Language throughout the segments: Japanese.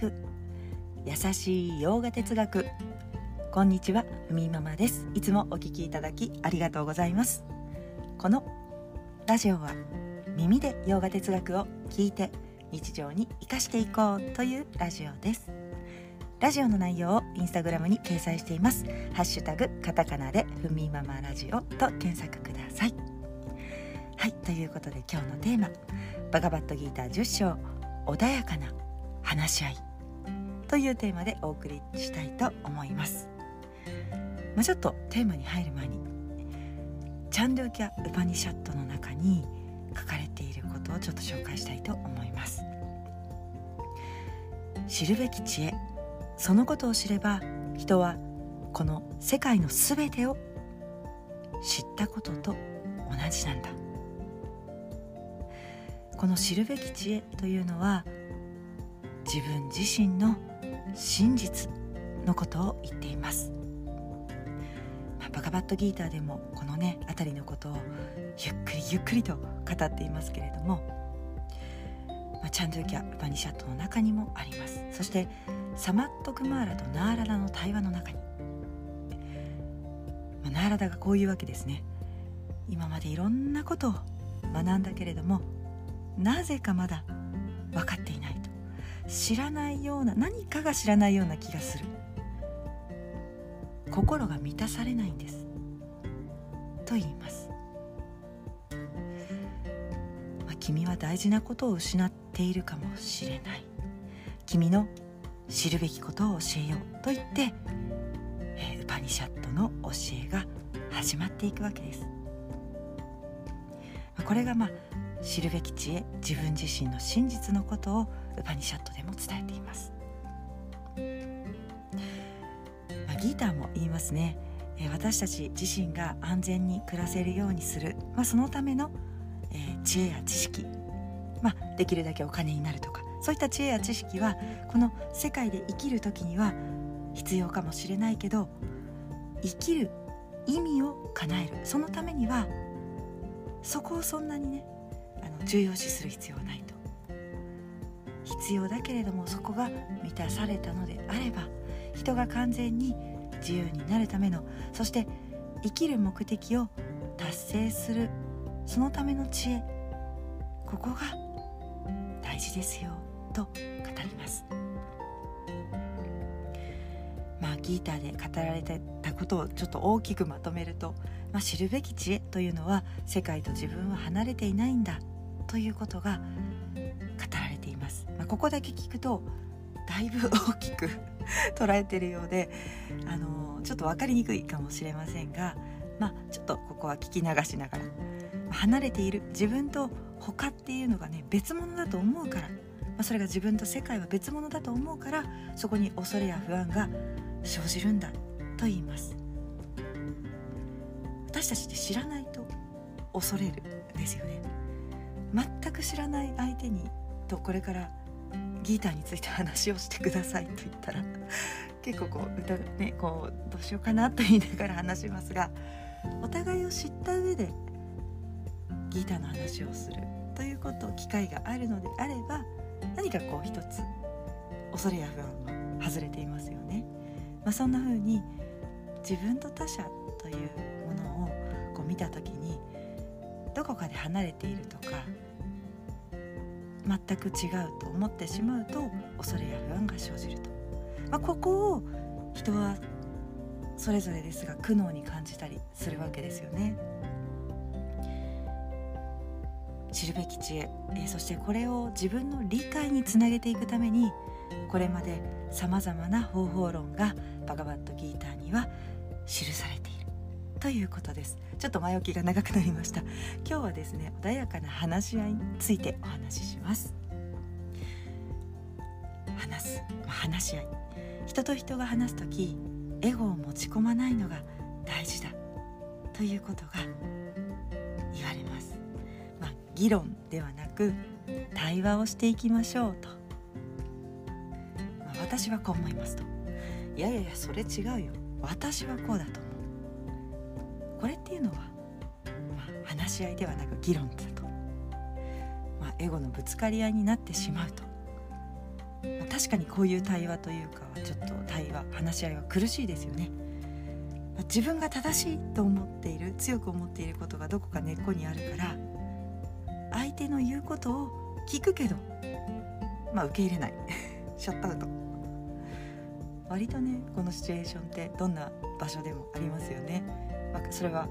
く優しい洋画哲学。こんにちはふみママです。いつもお聞きいただきありがとうございます。このラジオは耳で洋画哲学を聞いて日常に生かしていこうというラジオです。ラジオの内容をインスタグラムに掲載しています。ハッシュタグカタカナでふみママラジオと検索ください。はいということで今日のテーマ。バガバットギーター10章穏やかな話し合い。というテーマでお送りしたいと思います。まあ、ちょっとテーマに入る前にチャンドゥキャ・ウパニシャットの中に書かれていることをちょっと紹介したいと思います。知るべき知恵そのことを知れば人はこの世界のすべてを知ったことと同じなんだ。この知るべき知恵というのは自分自身の真実のことを言っています。まバガバットギーターでもこのね辺りのことをゆっくりゆっくりと語っていますけれども、まあ、チャンドゥキャ・バニシャットの中にもあります。そしてサマット・クマーラとナーラダの対話の中に、まあ、ナーラダがこういうわけですね。今までいろんなことを学んだけれどもなぜかまだ分かっていない。知らないような何かが知らないような気がする。心が満たされないんです。と言います、まあ、君は大事なことを失っているかもしれない。君の知るべきことを教えようと言って、えー、ウパニシャットの教えが始まっていくわけです、まあ、これがまあ知るべき知恵自分自身の真実のことをウパニシャットでも伝えています。ギーターも言いますね、私たち自身が安全に暮らせるようにする、まあ、そのための、えー、知恵や知識、まあ、できるだけお金になるとか。そういった知恵や知識はこの世界で生きる時には必要かもしれないけど生きる意味を叶える。そのためにはそこをそんなにねあの重要視する必要はないと。必要だけれどもそこが満たされたのであれば人が完全に自由になるためのそして生きる目的を達成するそのための知恵ここが大事ですよと語ります。まあギーターで語られてたことをちょっと大きくまとめると、まあ、知るべき知恵というのは世界と自分は離れていないんだということがここだけ聞くとだいぶ大きく 捉えてるようであのちょっと分かりにくいかもしれませんが、まあ、ちょっとここは聞き流しながら離れている自分と他っていうのがね別物だと思うから、まあ、それが自分と世界は別物だと思うからそこに恐れや不安が生じるんだと言います。私たちって知らないと恐れるですよね。全く知らない相手にとこれからギターについて話をしてくださいと言ったら結構こう歌ねこうどうしようかなと言いながら話しますがお互いを知った上でギターの話をするということ機会があるのであれば何かこう一つ恐れや不安は外れていますよね。まあ、そんな風に自分と他者というものをこう見た時にどこかで離れているとか全く違うと思ってしまうと恐れや不安が生じると、まあ、ここを人はそれぞれですが苦悩に感じたりするわけですよね。知るべき知恵、えー、そしてこれを自分の理解につなげていくためにこれまでさまざまな方法論がバガバットギーターには記されているということです。ちょっと前置きが長くなりました。今日はですね穏やかな話し合いについてお話しします。話す、話し合い。人と人が話す時エゴを持ち込まないのが大事だ。ということが言われます、まあ、議論ではなく対話をしていきましょうと、まあ、私はこう思いますと。いやいやいやそれ違うよ。私はこうだと。っていうのは、まあ、話し合いではなく議論だと、まあ、エゴのぶつかり合いになってしまうと。まあ、確かにこういう対話というかちょっと対話話し合いは苦しいですよね。ま自分が正しいと思っている強く思っていることがどこか根っこにあるから相手の言うことを聞くけどまあ受け入れない。シャットアウト。割とねこのシチュエーションってどんな場所でもありますよね、まあ、それは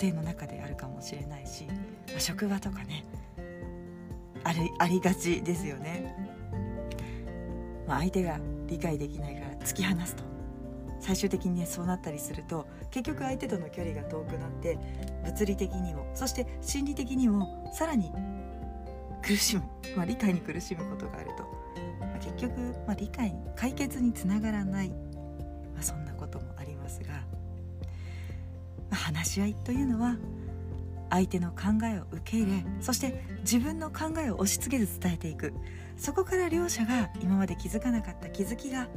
家庭の中であるかもしれないし、まあ、職場とかねありありがちですよね、まあ、相手が理解できないから突き放すと。最終的にねそうなったりすると結局相手との距離が遠くなって物理的にもそして心理的にもさらに苦しむ、まあ、理解に苦しむことがあると、まあ、結局、まあ、理解解決につながらない、まあ、そんなこともありますが、話し合いというのは相手の考えを受け入れそして自分の考えを押し付けず伝えていく。そこから両者が今まで気づかなかった気づきが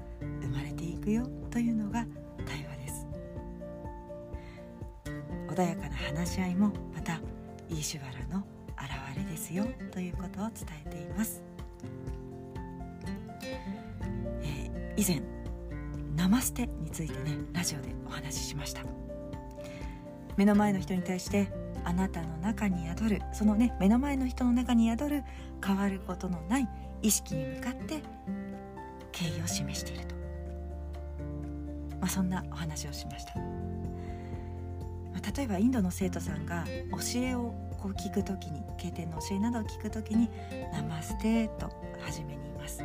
生まれていくよというのが対話です。穏やかな話し合いもまたイーシュバラの現れですよということを伝えています、えー、以前ナマステについてねラジオでお話ししました。目の前の人に対してあなたの中に宿るそのね目の前の人の中に宿る変わることのない意識に向かって敬意を示していると、まあ、そんなお話をしました、まあ、例えばインドの生徒さんが教えをこう聞く時に経典の教えなどを聞く時に「ナマステ」と初めに言います、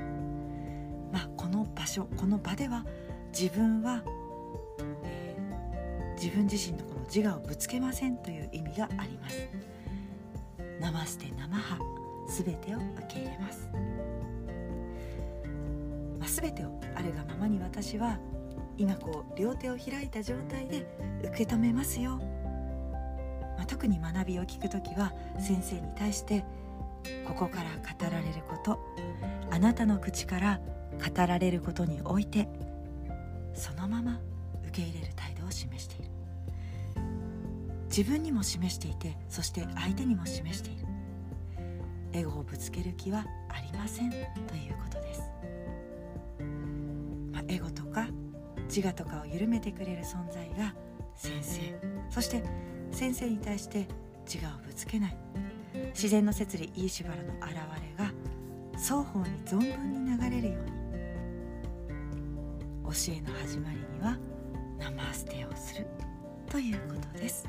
まあ、この場所この場では自分は、えー、自分自身のこの自我をぶつけませんという意味があります。ナマステナマハ全てを受け入れます、まあ、全てをあるがままに私は今こう両手を開いた状態で受け止めますよ。まあ、特に学びを聞く時は先生に対してここから語られることあなたの口から語られることにおいてそのまま受け入れる態度を示している。自分にも示していてそして相手にも示している。エゴをぶつける気はありません。ということです、まあ、エゴとか自我とかを緩めてくれる存在が先生。そして先生に対して自我をぶつけない。自然の摂理イーシュバラの現れが双方に存分に流れるように。教えの始まりにはナマステをする。ということです。